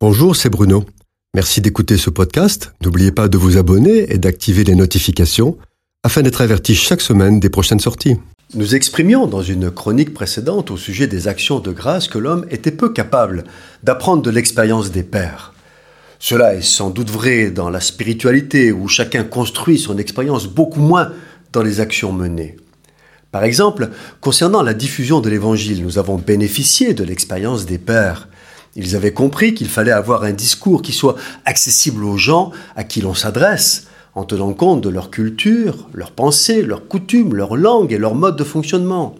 Bonjour, c'est Bruno. Merci d'écouter ce podcast. N'oubliez pas de vous abonner et d'activer les notifications afin d'être averti chaque semaine des prochaines sorties. Nous exprimions dans une chronique précédente au sujet des actions de grâce que l'homme était peu capable d'apprendre de l'expérience des pères. Cela est sans doute vrai dans la spiritualité où chacun construit son expérience beaucoup moins dans les actions menées. Par exemple, concernant la diffusion de l'Évangile, nous avons bénéficié de l'expérience des pères. Ils avaient compris qu'il fallait avoir un discours qui soit accessible aux gens à qui l'on s'adresse, en tenant compte de leur culture, leurs pensées, leurs coutumes, leur langue et leur mode de fonctionnement.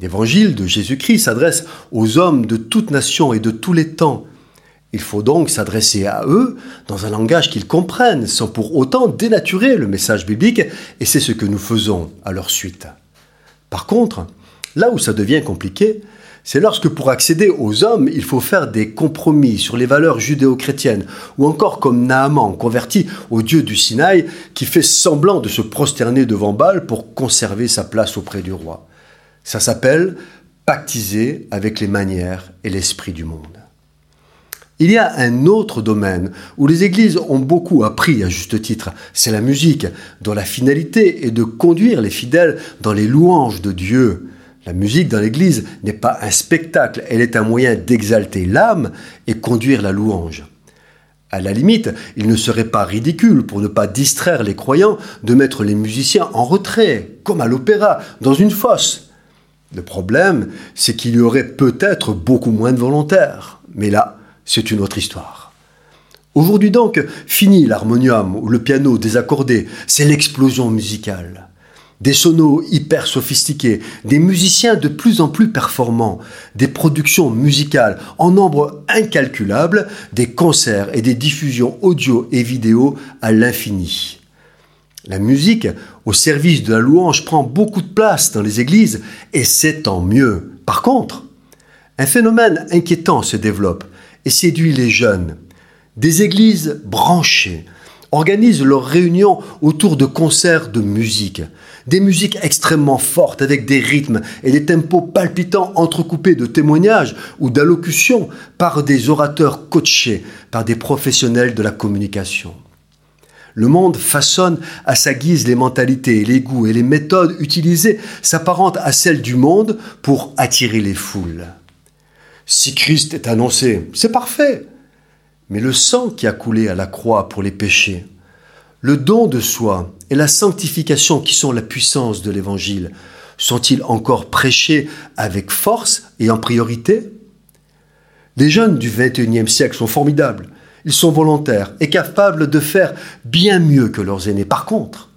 L'évangile de Jésus-Christ s'adresse aux hommes de toute nation et de tous les temps. Il faut donc s'adresser à eux dans un langage qu'ils comprennent, sans pour autant dénaturer le message biblique, et c'est ce que nous faisons à leur suite. Par contre, là où ça devient compliqué, c'est lorsque pour accéder aux hommes, il faut faire des compromis sur les valeurs judéo-chrétiennes, ou encore comme Naaman, converti au dieu du Sinaï, qui fait semblant de se prosterner devant Baal pour conserver sa place auprès du roi. Ça s'appelle pactiser avec les manières et l'esprit du monde. Il y a un autre domaine où les églises ont beaucoup appris à juste titre, c'est la musique, dont la finalité est de conduire les fidèles dans les louanges de Dieu, la musique dans l'Église n'est pas un spectacle, elle est un moyen d'exalter l'âme et conduire la louange. À la limite, il ne serait pas ridicule, pour ne pas distraire les croyants, de mettre les musiciens en retrait, comme à l'opéra, dans une fosse. Le problème, c'est qu'il y aurait peut-être beaucoup moins de volontaires. Mais là, c'est une autre histoire. Aujourd'hui donc, fini l'harmonium ou le piano désaccordé, c'est l'explosion musicale des sonos hyper sophistiqués, des musiciens de plus en plus performants, des productions musicales en nombre incalculable, des concerts et des diffusions audio et vidéo à l'infini. La musique au service de la louange prend beaucoup de place dans les églises et c'est tant mieux. Par contre, un phénomène inquiétant se développe et séduit les jeunes. Des églises branchées, organisent leurs réunions autour de concerts de musique. Des musiques extrêmement fortes avec des rythmes et des tempos palpitants entrecoupés de témoignages ou d'allocutions par des orateurs coachés par des professionnels de la communication. Le monde façonne à sa guise les mentalités, les goûts et les méthodes utilisées s'apparentent à celles du monde pour attirer les foules. Si Christ est annoncé, c'est parfait. Mais le sang qui a coulé à la croix pour les péchés, le don de soi et la sanctification qui sont la puissance de l'Évangile, sont-ils encore prêchés avec force et en priorité? Les jeunes du XXIe siècle sont formidables. Ils sont volontaires et capables de faire bien mieux que leurs aînés. Par contre,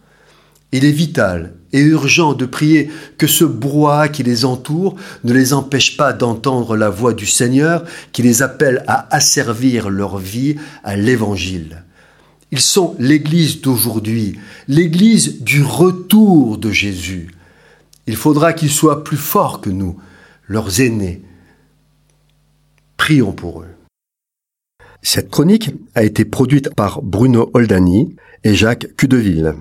il est vital et urgent de prier que ce brouhaha qui les entoure ne les empêche pas d'entendre la voix du Seigneur qui les appelle à asservir leur vie à l'Évangile. Ils sont l'Église d'aujourd'hui, l'Église du retour de Jésus. Il faudra qu'ils soient plus forts que nous, leurs aînés. Prions pour eux. Cette chronique a été produite par Bruno Oldani et Jacques Cudeville.